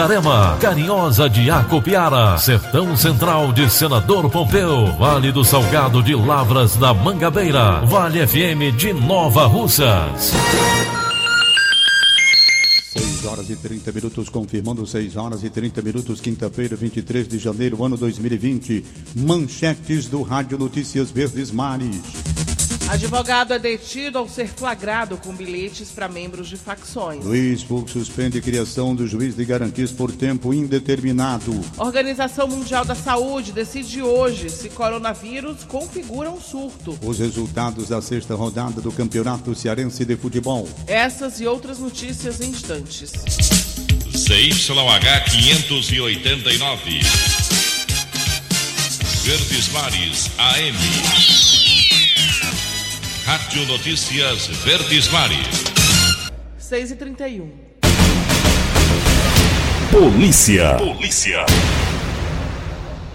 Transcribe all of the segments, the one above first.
Itarema, Carinhosa de Acopiara, Sertão Central de Senador Pompeu, Vale do Salgado de Lavras da Mangabeira, Vale FM de Nova Russas. 6 horas e 30 minutos, confirmando 6 horas e 30 minutos, quinta-feira, 23 de janeiro, ano 2020. Manchetes do Rádio Notícias Verdes Mares. Advogado é detido ao ser flagrado com bilhetes para membros de facções. Luiz Fux suspende criação do juiz de garantias por tempo indeterminado. Organização Mundial da Saúde decide hoje se coronavírus configura um surto. Os resultados da sexta rodada do Campeonato Cearense de Futebol. Essas e outras notícias em instantes. ZYH 589. Verdes Mares AM. Rádio Notícias Verdes Mares. 6 e 31 Polícia. Polícia.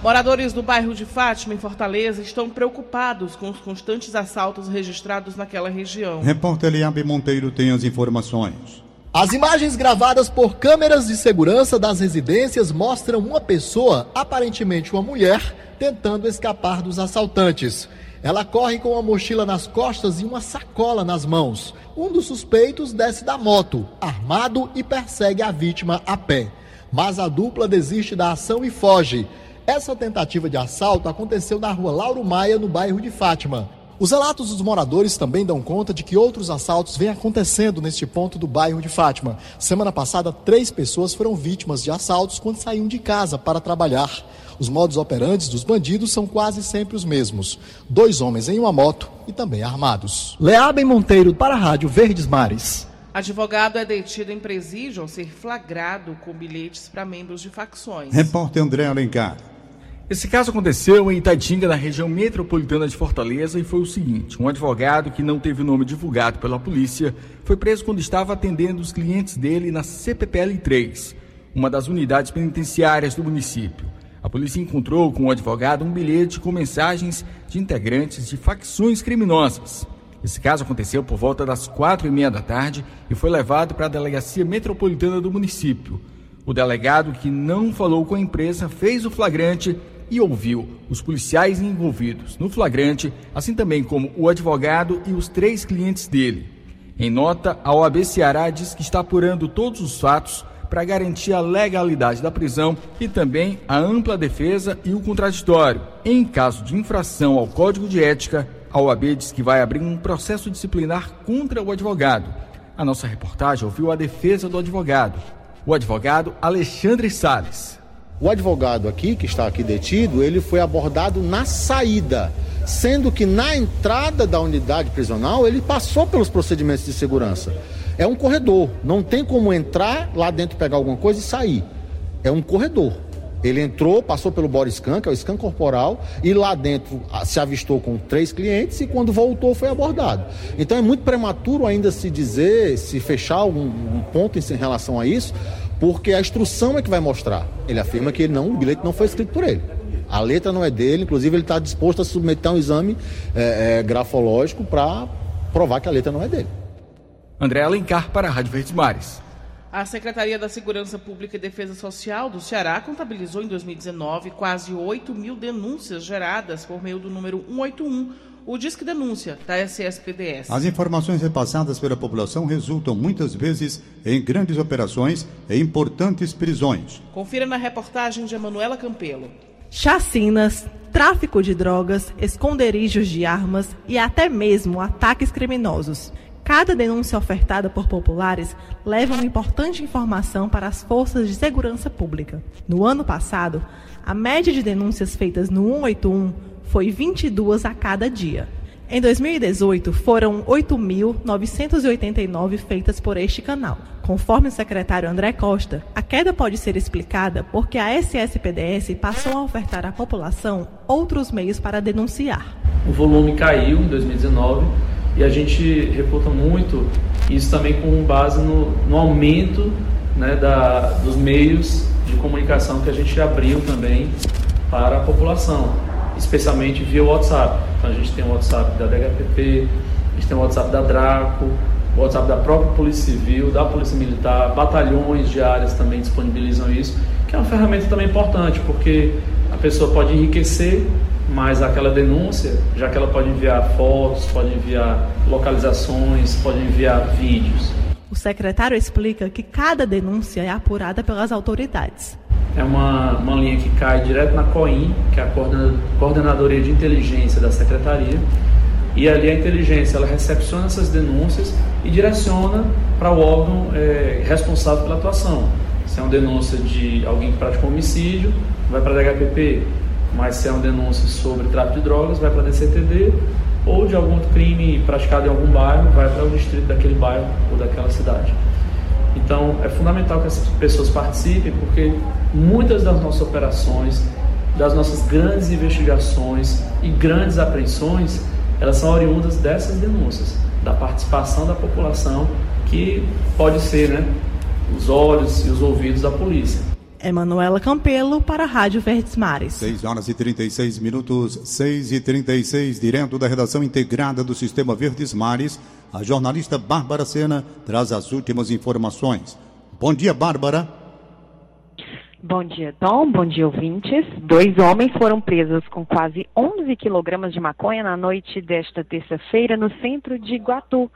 Moradores do bairro de Fátima, em Fortaleza, estão preocupados com os constantes assaltos registrados naquela região. Repórter Eliabe Monteiro tem as informações. As imagens gravadas por câmeras de segurança das residências mostram uma pessoa, aparentemente uma mulher, tentando escapar dos assaltantes. Ela corre com uma mochila nas costas e uma sacola nas mãos. Um dos suspeitos desce da moto, armado, e persegue a vítima a pé. Mas a dupla desiste da ação e foge. Essa tentativa de assalto aconteceu na rua Lauro Maia, no bairro de Fátima. Os relatos dos moradores também dão conta de que outros assaltos vêm acontecendo neste ponto do bairro de Fátima. Semana passada, três pessoas foram vítimas de assaltos quando saíam de casa para trabalhar. Os modos operantes dos bandidos são quase sempre os mesmos: dois homens em uma moto e também armados. Leabem Monteiro para a Rádio Verdes Mares. Advogado é detido em presídio ao ser flagrado com bilhetes para membros de facções. Repórter André Alencar. Esse caso aconteceu em Itaitinga, na região metropolitana de Fortaleza, e foi o seguinte: um advogado que não teve o nome divulgado pela polícia foi preso quando estava atendendo os clientes dele na CPPL 3, uma das unidades penitenciárias do município. A polícia encontrou com o advogado um bilhete com mensagens de integrantes de facções criminosas. Esse caso aconteceu por volta das quatro e meia da tarde e foi levado para a delegacia metropolitana do município. O delegado, que não falou com a imprensa, fez o flagrante e ouviu os policiais envolvidos no flagrante, assim também como o advogado e os três clientes dele. Em nota, a OAB Ceará diz que está apurando todos os fatos para garantir a legalidade da prisão e também a ampla defesa e o contraditório. Em caso de infração ao Código de Ética, a OAB diz que vai abrir um processo disciplinar contra o advogado. A nossa reportagem ouviu a defesa do advogado, o advogado Alexandre Sales. O advogado aqui, que está aqui detido, ele foi abordado na saída, sendo que na entrada da unidade prisional ele passou pelos procedimentos de segurança. É um corredor, não tem como entrar lá dentro pegar alguma coisa e sair. É um corredor. Ele entrou, passou pelo body scan, que é o scan corporal, e lá dentro se avistou com três clientes e quando voltou foi abordado. Então é muito prematuro ainda se dizer, se fechar um, um ponto em relação a isso, porque a instrução é que vai mostrar. Ele afirma que ele não, o bilhete não foi escrito por ele. A letra não é dele, inclusive ele está disposto a submeter um exame é, é, grafológico para provar que a letra não é dele. André Alencar para a Rádio Verdes Mares. A Secretaria da Segurança Pública e Defesa Social do Ceará contabilizou em 2019 quase 8 mil denúncias geradas por meio do número 181, o Disque Denúncia da SSPDS. As informações repassadas pela população resultam muitas vezes em grandes operações e importantes prisões. Confira na reportagem de Emanuela Campelo. Chacinas, tráfico de drogas, esconderijos de armas e até mesmo ataques criminosos. Cada denúncia ofertada por populares leva uma importante informação para as forças de segurança pública. No ano passado, a média de denúncias feitas no 181 foi 22 a cada dia. Em 2018, foram 8.989 feitas por este canal. Conforme o secretário André Costa, a queda pode ser explicada porque a SSPDS passou a ofertar à população outros meios para denunciar. O volume caiu em 2019 e a gente reporta muito isso também com base no, no aumento né, da, dos meios de comunicação que a gente abriu também para a população, especialmente via WhatsApp. Então a gente tem o WhatsApp da DHPP, a gente tem o WhatsApp da Draco, o WhatsApp da própria Polícia Civil, da Polícia Militar, batalhões diárias também disponibilizam isso, que é uma ferramenta também importante, porque a pessoa pode enriquecer mais aquela denúncia, já que ela pode enviar fotos, pode enviar localizações, pode enviar vídeos. O secretário explica que cada denúncia é apurada pelas autoridades. É uma, uma linha que cai direto na COIN, que é a Coordenadoria de Inteligência da Secretaria, e ali a inteligência ela recepciona essas denúncias e direciona para o órgão é, responsável pela atuação. Se é uma denúncia de alguém que praticou homicídio, vai para a DHPP, mas se é uma denúncia sobre tráfico de drogas, vai para a DCTD, ou de algum crime praticado em algum bairro, vai para o distrito daquele bairro ou daquela cidade. Então, é fundamental que essas pessoas participem, porque muitas das nossas operações, das nossas grandes investigações e grandes apreensões, elas são oriundas dessas denúncias, da participação da população, que pode ser né, os olhos e os ouvidos da polícia. Emanuela Campelo para a Rádio Verdes Mares. 6 horas e 36 minutos, 6 e 36, direto da redação integrada do Sistema Verdes Mares, a jornalista Bárbara Sena traz as últimas informações. Bom dia, Bárbara. Bom dia, Tom. Bom dia, ouvintes. Dois homens foram presos com quase 11 quilogramas de maconha na noite desta terça-feira no centro de Iguatu.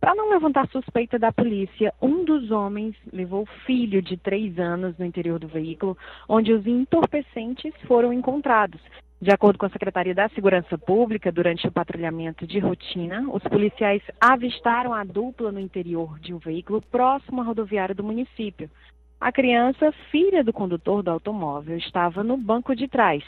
Para não levantar suspeita da polícia, um dos homens levou o filho de três anos no interior do veículo, onde os entorpecentes foram encontrados. De acordo com a Secretaria da Segurança Pública, durante o patrulhamento de rotina, os policiais avistaram a dupla no interior de um veículo próximo à rodoviária do município. A criança, filha do condutor do automóvel, estava no banco de trás.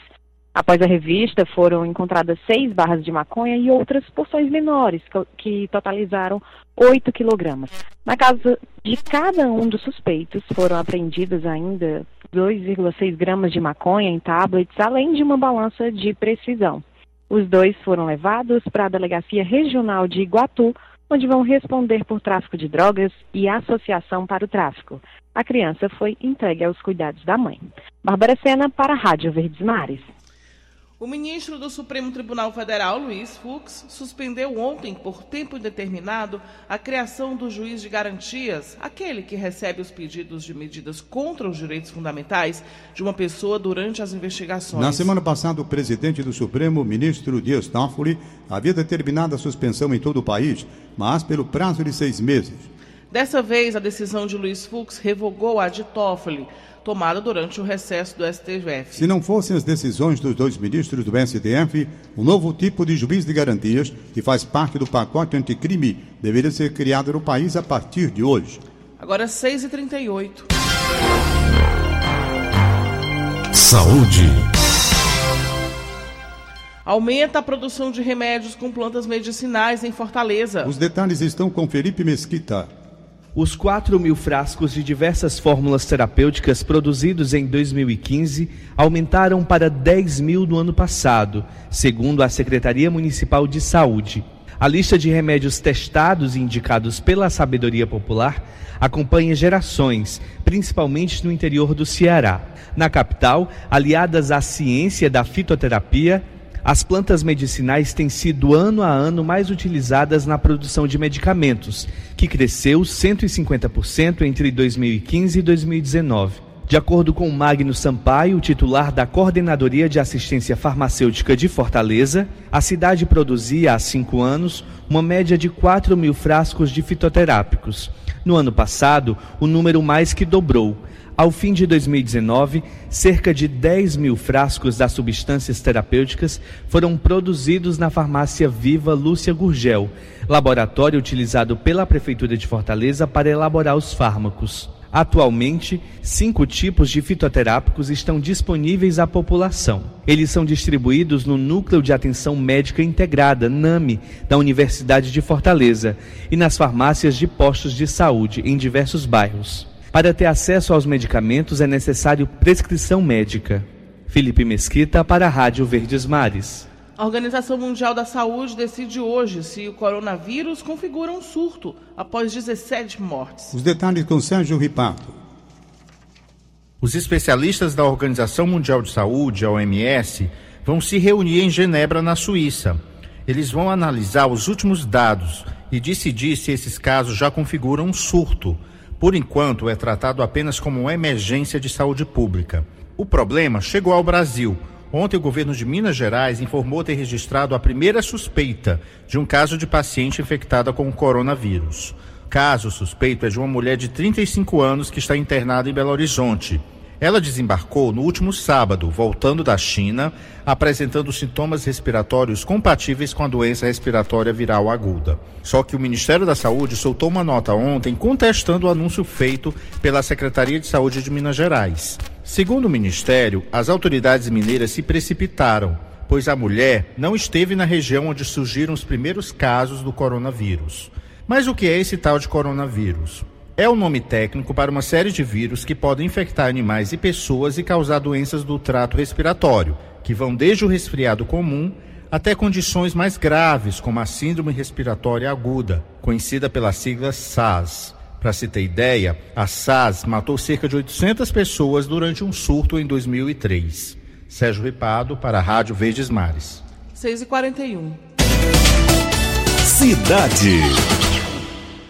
Após a revista, foram encontradas seis barras de maconha e outras porções menores, que totalizaram 8 quilogramas. Na casa de cada um dos suspeitos, foram apreendidas ainda 2,6 gramas de maconha em tablets, além de uma balança de precisão. Os dois foram levados para a Delegacia Regional de Iguatu, onde vão responder por tráfico de drogas e associação para o tráfico. A criança foi entregue aos cuidados da mãe. Bárbara Sena para a Rádio Verdes Mares. O ministro do Supremo Tribunal Federal, Luiz Fux, suspendeu ontem, por tempo indeterminado, a criação do juiz de garantias, aquele que recebe os pedidos de medidas contra os direitos fundamentais de uma pessoa durante as investigações. Na semana passada, o presidente do Supremo, ministro Dias Toffoli, havia determinado a suspensão em todo o país, mas pelo prazo de seis meses. Dessa vez, a decisão de Luiz Fux revogou a de Toffoli tomada durante o recesso do STF. Se não fossem as decisões dos dois ministros do STF, o um novo tipo de juiz de garantias, que faz parte do pacote anticrime, deveria ser criado no país a partir de hoje. Agora 6h38. Saúde. Aumenta a produção de remédios com plantas medicinais em Fortaleza. Os detalhes estão com Felipe Mesquita. Os 4 mil frascos de diversas fórmulas terapêuticas produzidos em 2015 aumentaram para 10 mil no ano passado, segundo a Secretaria Municipal de Saúde. A lista de remédios testados e indicados pela sabedoria popular acompanha gerações, principalmente no interior do Ceará. Na capital, aliadas à ciência da fitoterapia, as plantas medicinais têm sido ano a ano mais utilizadas na produção de medicamentos, que cresceu 150% entre 2015 e 2019. De acordo com Magno Sampaio, titular da Coordenadoria de Assistência Farmacêutica de Fortaleza, a cidade produzia há cinco anos uma média de 4 mil frascos de fitoterápicos. No ano passado, o número mais que dobrou. Ao fim de 2019, cerca de 10 mil frascos das substâncias terapêuticas foram produzidos na farmácia Viva Lúcia Gurgel, laboratório utilizado pela Prefeitura de Fortaleza para elaborar os fármacos. Atualmente, cinco tipos de fitoterápicos estão disponíveis à população. Eles são distribuídos no Núcleo de Atenção Médica Integrada, NAMI, da Universidade de Fortaleza, e nas farmácias de postos de saúde em diversos bairros. Para ter acesso aos medicamentos é necessário prescrição médica. Felipe Mesquita para a Rádio Verdes Mares. A Organização Mundial da Saúde decide hoje se o coronavírus configura um surto após 17 mortes. Os detalhes com Sérgio Ripato. Os especialistas da Organização Mundial de Saúde, a OMS, vão se reunir em Genebra, na Suíça. Eles vão analisar os últimos dados e decidir se esses casos já configuram um surto. Por enquanto, é tratado apenas como uma emergência de saúde pública. O problema chegou ao Brasil Ontem, o governo de Minas Gerais informou ter registrado a primeira suspeita de um caso de paciente infectada com o coronavírus. Caso suspeito é de uma mulher de 35 anos que está internada em Belo Horizonte. Ela desembarcou no último sábado, voltando da China, apresentando sintomas respiratórios compatíveis com a doença respiratória viral aguda. Só que o Ministério da Saúde soltou uma nota ontem contestando o anúncio feito pela Secretaria de Saúde de Minas Gerais. Segundo o Ministério, as autoridades mineiras se precipitaram, pois a mulher não esteve na região onde surgiram os primeiros casos do coronavírus. Mas o que é esse tal de coronavírus? É o nome técnico para uma série de vírus que podem infectar animais e pessoas e causar doenças do trato respiratório, que vão desde o resfriado comum até condições mais graves, como a Síndrome Respiratória Aguda, conhecida pela sigla SARS. Para se ter ideia, a SARS matou cerca de 800 pessoas durante um surto em 2003. Sérgio Ripado para a Rádio Verdes Mares. 6h41. Cidade.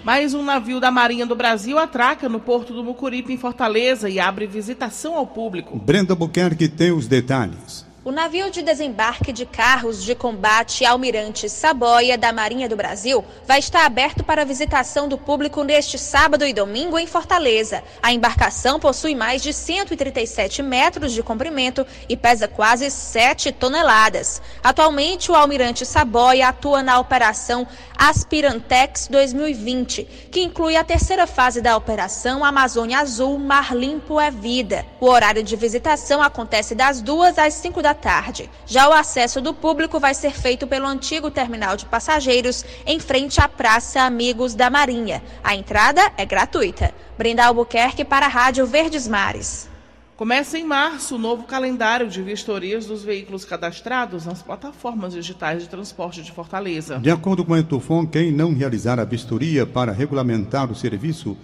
Mais um navio da Marinha do Brasil atraca no porto do Mucuripe, em Fortaleza, e abre visitação ao público. Brenda Buquerque tem os detalhes. O navio de desembarque de carros de combate Almirante Saboia da Marinha do Brasil vai estar aberto para visitação do público neste sábado e domingo em Fortaleza. A embarcação possui mais de 137 metros de comprimento e pesa quase 7 toneladas. Atualmente, o Almirante Saboia atua na operação Aspirantex 2020, que inclui a terceira fase da operação Amazônia Azul Mar Limpo é Vida. O horário de visitação acontece das 2 às 5 da tarde. Já o acesso do público vai ser feito pelo antigo terminal de passageiros, em frente à Praça Amigos da Marinha. A entrada é gratuita. Brenda Albuquerque para a Rádio Verdes Mares. Começa em março o novo calendário de vistorias dos veículos cadastrados nas plataformas digitais de transporte de Fortaleza. De acordo com a Etufon, quem não realizar a vistoria para regulamentar o serviço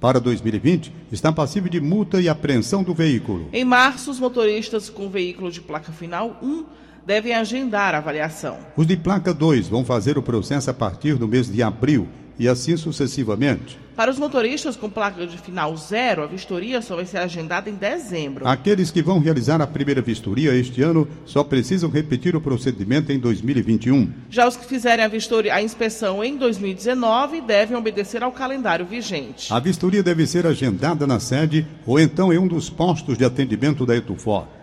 para 2020 está passível de multa e apreensão do veículo. Em março, os motoristas com veículo de placa final 1 devem agendar a avaliação. Os de placa 2 vão fazer o processo a partir do mês de abril e assim sucessivamente. Para os motoristas com placa de final zero, a vistoria só vai ser agendada em dezembro. Aqueles que vão realizar a primeira vistoria este ano só precisam repetir o procedimento em 2021. Já os que fizerem a, vistoria, a inspeção em 2019 devem obedecer ao calendário vigente. A vistoria deve ser agendada na sede ou então em um dos postos de atendimento da Etufor.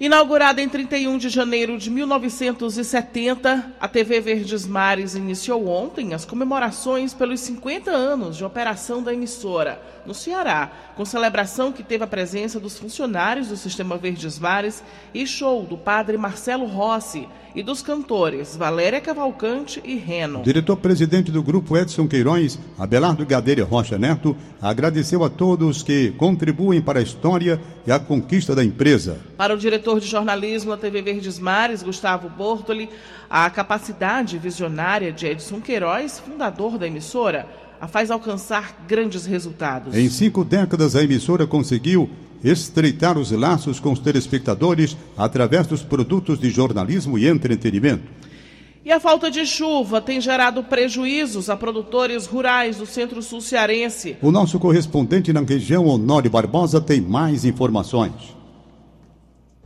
Inaugurada em 31 de janeiro de 1970, a TV Verdes Mares iniciou ontem as comemorações pelos 50 anos de operação da emissora no Ceará, com celebração que teve a presença dos funcionários do Sistema Verdes Mares e show do padre Marcelo Rossi e dos cantores Valéria Cavalcante e Reno. Diretor-presidente do grupo Edson Queiroz, Abelardo Gadeira Rocha Neto, agradeceu a todos que contribuem para a história e a conquista da empresa. Para o diretor de jornalismo da TV Verdes Mares, Gustavo Bortoli, a capacidade visionária de Edson Queiroz, fundador da emissora, a faz alcançar grandes resultados. Em cinco décadas, a emissora conseguiu estreitar os laços com os telespectadores através dos produtos de jornalismo e entretenimento. E a falta de chuva tem gerado prejuízos a produtores rurais do Centro-Sul cearense. O nosso correspondente na região, Honório Barbosa, tem mais informações.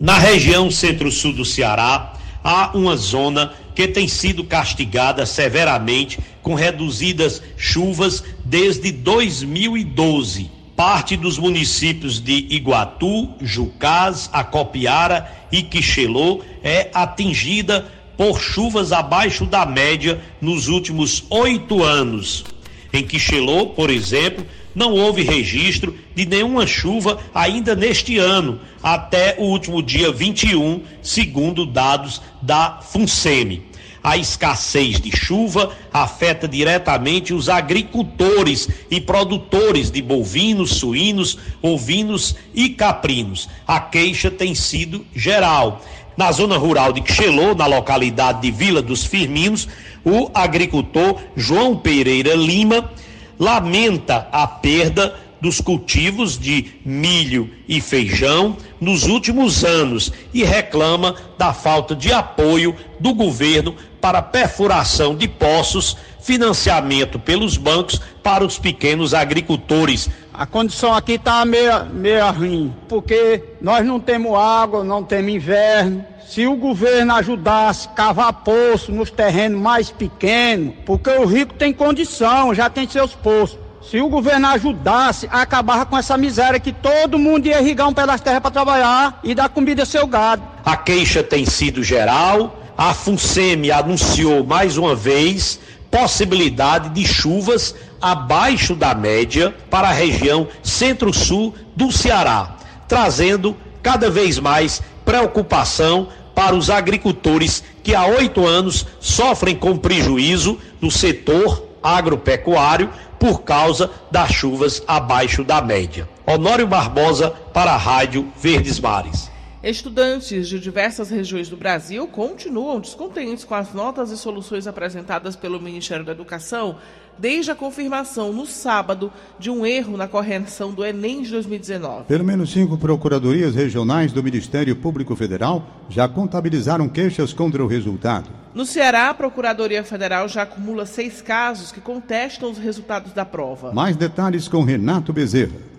Na região centro-sul do Ceará, há uma zona que tem sido castigada severamente com reduzidas chuvas desde 2012. Parte dos municípios de Iguatu, Jucás, Acopiara e Quixelô é atingida por chuvas abaixo da média nos últimos oito anos. Em Quixelô, por exemplo, não houve registro de nenhuma chuva ainda neste ano, até o último dia 21, segundo dados da FUNSEMI. A escassez de chuva afeta diretamente os agricultores e produtores de bovinos, suínos, ovinos e caprinos. A queixa tem sido geral. Na zona rural de Quixelô, na localidade de Vila dos Firminos, o agricultor João Pereira Lima lamenta a perda dos cultivos de milho e feijão nos últimos anos e reclama da falta de apoio do governo para perfuração de poços, financiamento pelos bancos para os pequenos agricultores. A condição aqui está meio, meio ruim, porque nós não temos água, não temos inverno, se o governo ajudasse a cavar poço nos terrenos mais pequenos, porque o rico tem condição, já tem seus poços. Se o governo ajudasse, acabava com essa miséria que todo mundo ia irrigar um pedaço de terra para trabalhar e dar comida ao seu gado. A queixa tem sido geral. A FUNSEMI anunciou mais uma vez possibilidade de chuvas abaixo da média para a região centro-sul do Ceará, trazendo cada vez mais preocupação para os agricultores que há oito anos sofrem com prejuízo no setor agropecuário por causa das chuvas abaixo da média. Honório Barbosa para a Rádio Verdes Mares. Estudantes de diversas regiões do Brasil continuam descontentes com as notas e soluções apresentadas pelo Ministério da Educação desde a confirmação no sábado de um erro na correção do Enem de 2019. Pelo menos cinco procuradorias regionais do Ministério Público Federal já contabilizaram queixas contra o resultado. No Ceará, a Procuradoria Federal já acumula seis casos que contestam os resultados da prova. Mais detalhes com Renato Bezerra.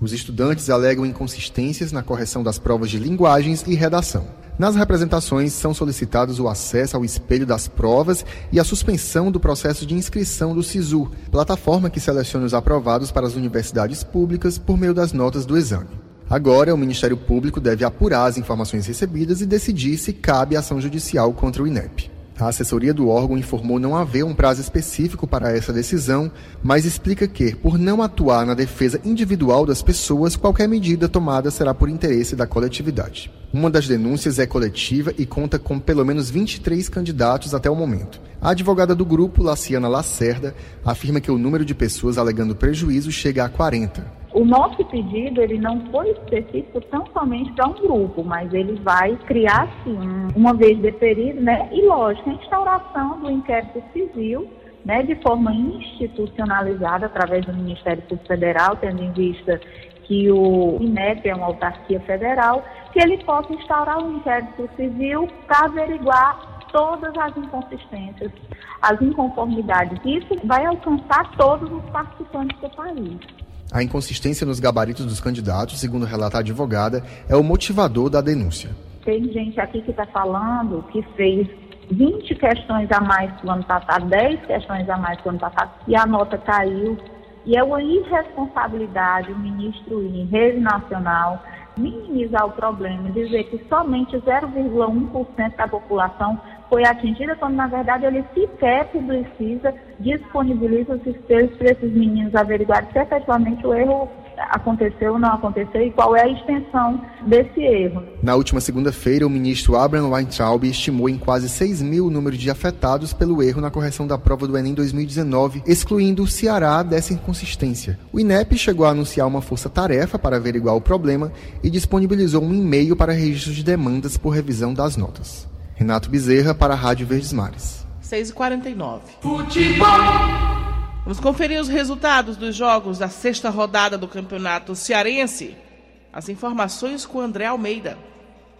Os estudantes alegam inconsistências na correção das provas de linguagens e redação. Nas representações, são solicitados o acesso ao espelho das provas e a suspensão do processo de inscrição do SISU, plataforma que seleciona os aprovados para as universidades públicas por meio das notas do exame. Agora, o Ministério Público deve apurar as informações recebidas e decidir se cabe ação judicial contra o INEP. A assessoria do órgão informou não haver um prazo específico para essa decisão, mas explica que, por não atuar na defesa individual das pessoas, qualquer medida tomada será por interesse da coletividade. Uma das denúncias é coletiva e conta com pelo menos 23 candidatos até o momento. A advogada do grupo, Laciana Lacerda, afirma que o número de pessoas alegando prejuízo chega a 40. O nosso pedido ele não foi específico tão somente para um grupo, mas ele vai criar sim, uma vez deferido, né? E lógico, a instauração do inquérito civil, né, de forma institucionalizada através do Ministério Público Federal, tendo em vista que o INEP é uma autarquia federal, que ele possa instaurar um inquérito civil para averiguar todas as inconsistências, as inconformidades. Isso vai alcançar todos os participantes do país. A inconsistência nos gabaritos dos candidatos, segundo relata a advogada, é o motivador da denúncia. Tem gente aqui que está falando que fez 20 questões a mais que o ano passado, 10 questões a mais que o ano passado, e a nota caiu. E é uma irresponsabilidade o ministro ir em rede nacional minimizar o problema, dizer que somente 0,1% da população foi atingida, quando na verdade ele sequer publiciza, disponibiliza os espelhos para esses meninos averiguarem se efetivamente o erro aconteceu ou não aconteceu e qual é a extensão desse erro. Na última segunda-feira, o ministro Abraham Weintraub estimou em quase 6 mil o número de afetados pelo erro na correção da prova do Enem 2019, excluindo o Ceará dessa inconsistência. O INEP chegou a anunciar uma força-tarefa para averiguar o problema e disponibilizou um e-mail para registro de demandas por revisão das notas. Renato Bezerra para a Rádio Verdes Mares. 6h49. Futebol! Vamos conferir os resultados dos jogos da sexta rodada do Campeonato Cearense. As informações com André Almeida.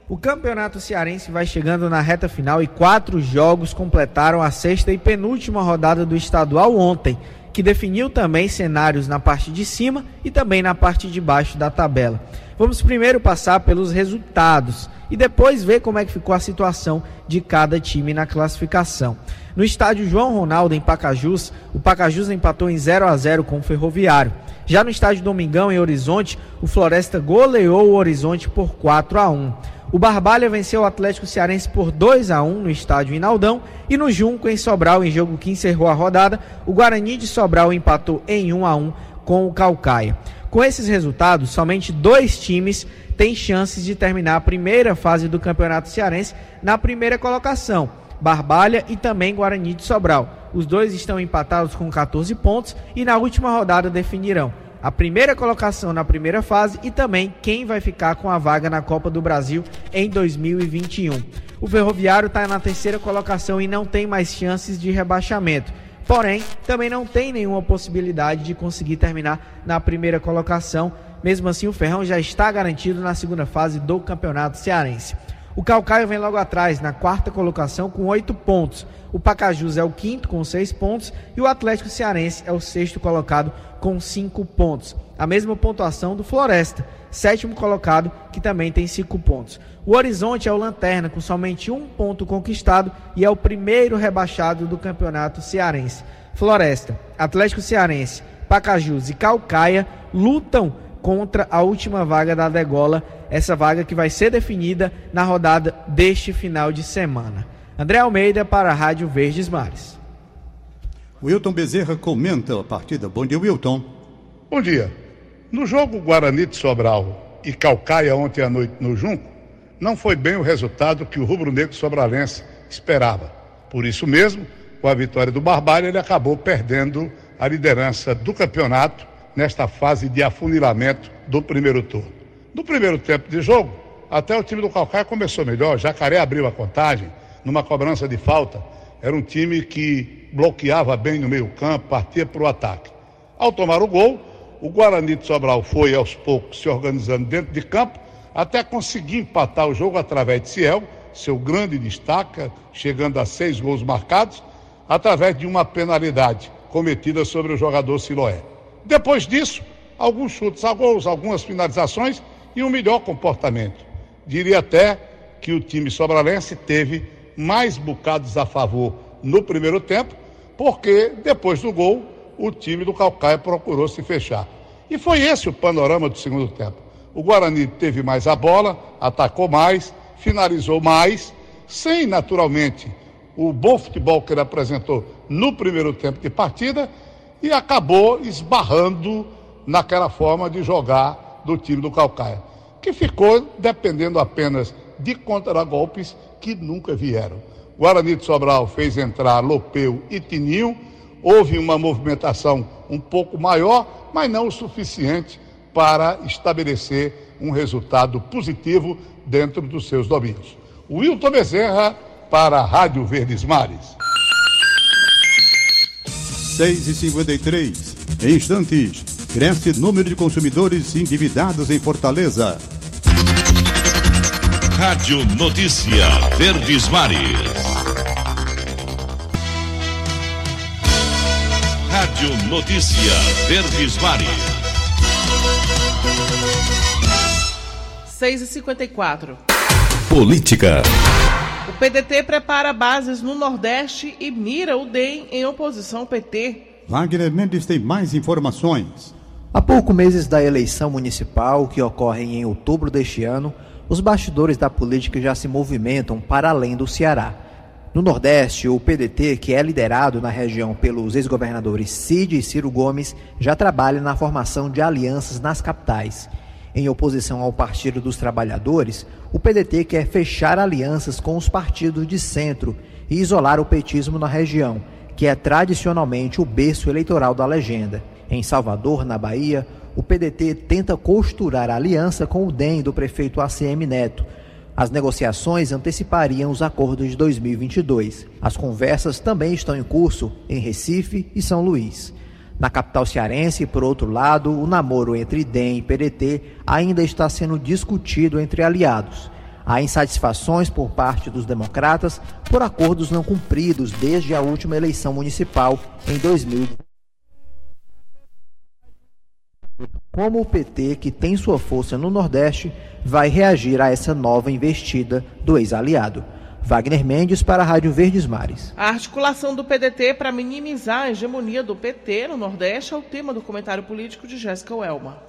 O campeonato cearense vai chegando na reta final e quatro jogos completaram a sexta e penúltima rodada do estadual ontem, que definiu também cenários na parte de cima e também na parte de baixo da tabela. Vamos primeiro passar pelos resultados e depois ver como é que ficou a situação de cada time na classificação. No estádio João Ronaldo, em Pacajus, o Pacajus empatou em 0 a 0 com o Ferroviário. Já no estádio Domingão, em Horizonte, o Floresta goleou o Horizonte por 4 a 1. O Barbalha venceu o Atlético Cearense por 2 a 1 no estádio Inaldão e no Junco em Sobral, em jogo que encerrou a rodada, o Guarani de Sobral empatou em 1 a 1 com o Calcaia. Com esses resultados, somente dois times têm chances de terminar a primeira fase do Campeonato Cearense na primeira colocação. Barbalha e também Guarani de Sobral. Os dois estão empatados com 14 pontos e na última rodada definirão a primeira colocação na primeira fase e também quem vai ficar com a vaga na Copa do Brasil em 2021. O Ferroviário está na terceira colocação e não tem mais chances de rebaixamento. Porém, também não tem nenhuma possibilidade de conseguir terminar na primeira colocação. Mesmo assim, o Ferrão já está garantido na segunda fase do Campeonato Cearense. O Calcaio vem logo atrás, na quarta colocação, com oito pontos. O Pacajus é o quinto, com seis pontos. E o Atlético Cearense é o sexto colocado, com cinco pontos. A mesma pontuação do Floresta, sétimo colocado, que também tem cinco pontos. O Horizonte é o Lanterna, com somente um ponto conquistado e é o primeiro rebaixado do campeonato cearense. Floresta, Atlético Cearense, Pacajus e Calcaia lutam contra a última vaga da degola essa vaga que vai ser definida na rodada deste final de semana. André Almeida para a Rádio Verdes Mares. Wilton Bezerra comenta a partida. Bom dia, Wilton. Bom dia. No jogo Guarani de Sobral e Calcaia ontem à noite no Junco, não foi bem o resultado que o rubro-negro sobralense esperava. Por isso mesmo, com a vitória do Barbalho, ele acabou perdendo a liderança do campeonato nesta fase de afunilamento do primeiro turno. No primeiro tempo de jogo, até o time do Calcaia começou melhor. Jacaré abriu a contagem numa cobrança de falta. Era um time que bloqueava bem no meio-campo, partia para o ataque. Ao tomar o gol, o Guarani de Sobral foi aos poucos se organizando dentro de campo até conseguir empatar o jogo através de Ciel, seu grande destaque, chegando a seis gols marcados, através de uma penalidade cometida sobre o jogador Siloé. Depois disso, alguns chutes a gols, algumas finalizações e um melhor comportamento. Diria até que o time sobralense teve mais bocados a favor no primeiro tempo, porque depois do gol o time do Calcaia procurou se fechar. E foi esse o panorama do segundo tempo. O Guarani teve mais a bola, atacou mais, finalizou mais, sem naturalmente o bom futebol que ele apresentou no primeiro tempo de partida e acabou esbarrando naquela forma de jogar do time do Calcaia que ficou dependendo apenas de contragolpes que nunca vieram. Guarani de Sobral fez entrar Lopeu e Tininho, houve uma movimentação um pouco maior, mas não o suficiente para estabelecer um resultado positivo dentro dos seus domínios. Wilton Bezerra para a Rádio Verdes Mares. 6 e 53 Em instantes, Cresce número de consumidores endividados em Fortaleza. Rádio Notícia Verdes Mares. Rádio Notícia Verdes Mares. 6 e 54 Política. O PDT prepara bases no Nordeste e mira o DEM em oposição ao PT. Wagner Mendes tem mais informações. Há poucos meses da eleição municipal, que ocorre em outubro deste ano, os bastidores da política já se movimentam para além do Ceará. No Nordeste, o PDT, que é liderado na região pelos ex-governadores Cid e Ciro Gomes, já trabalha na formação de alianças nas capitais. Em oposição ao Partido dos Trabalhadores, o PDT quer fechar alianças com os partidos de centro e isolar o petismo na região, que é tradicionalmente o berço eleitoral da legenda. Em Salvador, na Bahia, o PDT tenta costurar a aliança com o DEM do prefeito ACM Neto. As negociações antecipariam os acordos de 2022. As conversas também estão em curso em Recife e São Luís. Na capital cearense, por outro lado, o namoro entre DEM e PDT ainda está sendo discutido entre aliados. Há insatisfações por parte dos democratas por acordos não cumpridos desde a última eleição municipal em 2000. Como o PT, que tem sua força no Nordeste, vai reagir a essa nova investida do ex-aliado? Wagner Mendes para a Rádio Verdes Mares. A articulação do PDT para minimizar a hegemonia do PT no Nordeste é o tema do comentário político de Jéssica Welma.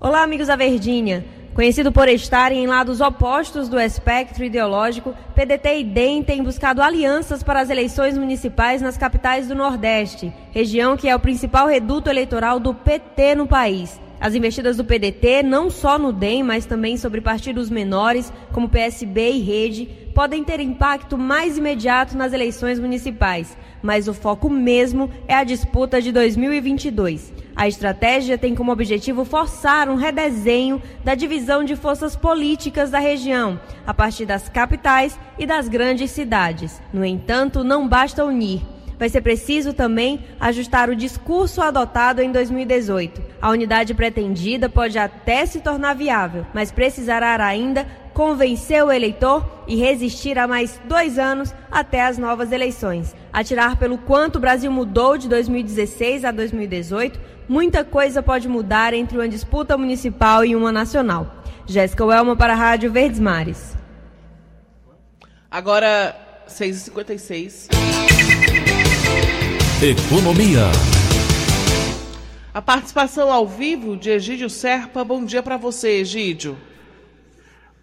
Olá, amigos da Verdinha. Conhecido por estarem em lados opostos do espectro ideológico, PDT e DEM têm buscado alianças para as eleições municipais nas capitais do Nordeste, região que é o principal reduto eleitoral do PT no país. As investidas do PDT, não só no DEM, mas também sobre partidos menores, como PSB e Rede, podem ter impacto mais imediato nas eleições municipais, mas o foco mesmo é a disputa de 2022. A estratégia tem como objetivo forçar um redesenho da divisão de forças políticas da região, a partir das capitais e das grandes cidades. No entanto, não basta unir vai ser preciso também ajustar o discurso adotado em 2018. A unidade pretendida pode até se tornar viável, mas precisará ainda convencer o eleitor e resistir a mais dois anos até as novas eleições. A tirar pelo quanto o Brasil mudou de 2016 a 2018, muita coisa pode mudar entre uma disputa municipal e uma nacional. Jéssica Welma para a Rádio Verdes Mares. Agora, 6h56. Economia. A participação ao vivo de Egídio Serpa. Bom dia para você, Egídio.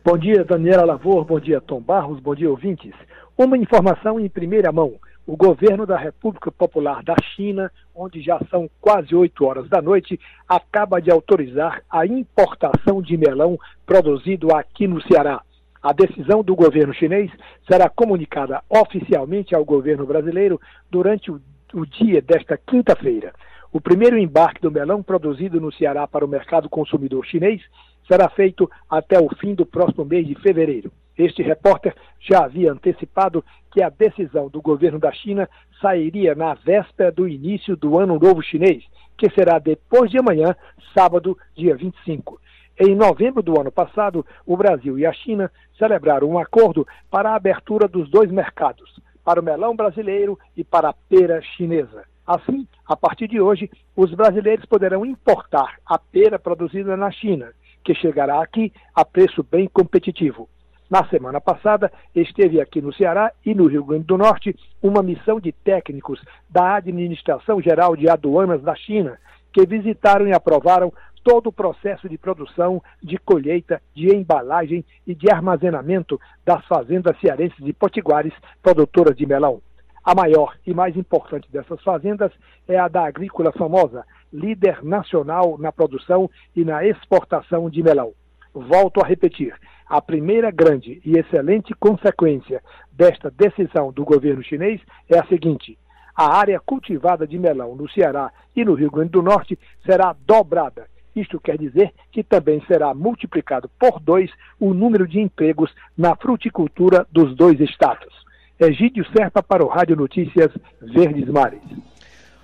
Bom dia, Daniela Lavor. Bom dia, Tom Barros. Bom dia, ouvintes. Uma informação em primeira mão. O governo da República Popular da China, onde já são quase 8 horas da noite, acaba de autorizar a importação de melão produzido aqui no Ceará. A decisão do governo chinês será comunicada oficialmente ao governo brasileiro durante o o dia desta quinta-feira. O primeiro embarque do melão produzido no Ceará para o mercado consumidor chinês será feito até o fim do próximo mês de fevereiro. Este repórter já havia antecipado que a decisão do governo da China sairia na véspera do início do Ano Novo Chinês, que será depois de amanhã, sábado, dia 25. Em novembro do ano passado, o Brasil e a China celebraram um acordo para a abertura dos dois mercados, para o melão brasileiro e para a pera chinesa. Assim, a partir de hoje, os brasileiros poderão importar a pera produzida na China, que chegará aqui a preço bem competitivo. Na semana passada, esteve aqui no Ceará e no Rio Grande do Norte uma missão de técnicos da Administração Geral de Aduanas da China, que visitaram e aprovaram todo o processo de produção, de colheita, de embalagem e de armazenamento das fazendas cearenses de potiguares produtoras de melão. A maior e mais importante dessas fazendas é a da Agrícola Famosa, líder nacional na produção e na exportação de melão. Volto a repetir: a primeira grande e excelente consequência desta decisão do governo chinês é a seguinte: a área cultivada de melão no Ceará e no Rio Grande do Norte será dobrada isto quer dizer que também será multiplicado por dois o número de empregos na fruticultura dos dois estados. Egídio Serpa para o Rádio Notícias Verdes Mares.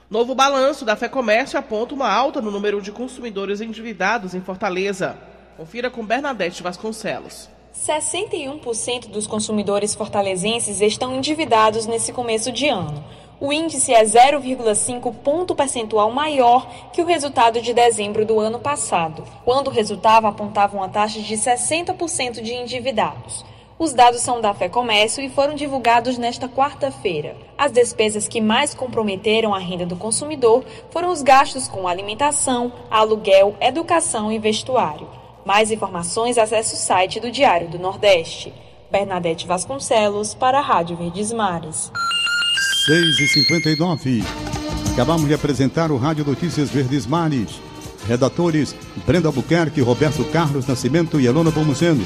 Novo balanço da FEComércio aponta uma alta no número de consumidores endividados em Fortaleza. Confira com Bernadette Vasconcelos. 61% dos consumidores fortalezenses estão endividados nesse começo de ano o índice é 0,5 ponto percentual maior que o resultado de dezembro do ano passado, quando o resultado apontava uma taxa de 60% de endividados. Os dados são da Fé Comércio e foram divulgados nesta quarta-feira. As despesas que mais comprometeram a renda do consumidor foram os gastos com alimentação, aluguel, educação e vestuário. Mais informações acesse o site do Diário do Nordeste. Bernadette Vasconcelos para a Rádio Verdes Mares. 6 e 59 Acabamos de apresentar o Rádio Notícias Verdes Mares. Redatores Brenda Albuquerque, Roberto Carlos Nascimento e Elona Pomuceno.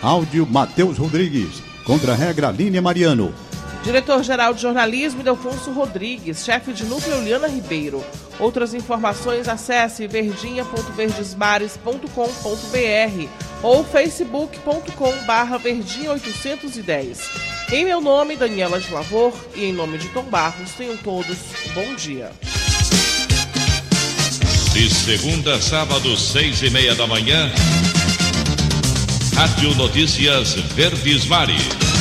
Áudio Matheus Rodrigues. Contra-regra Línia Mariano. Diretor-geral de jornalismo Delfonso Rodrigues, chefe de núcleo Liana Ribeiro. Outras informações acesse verdinha.verdesmares.com.br ou facebook.com barra verdinha 810. Em meu nome, Daniela de Lavor, e em nome de Tom Barros, tenham todos um bom dia. De segunda a sábado, seis e meia da manhã. Rádio Notícias Verdes Mares.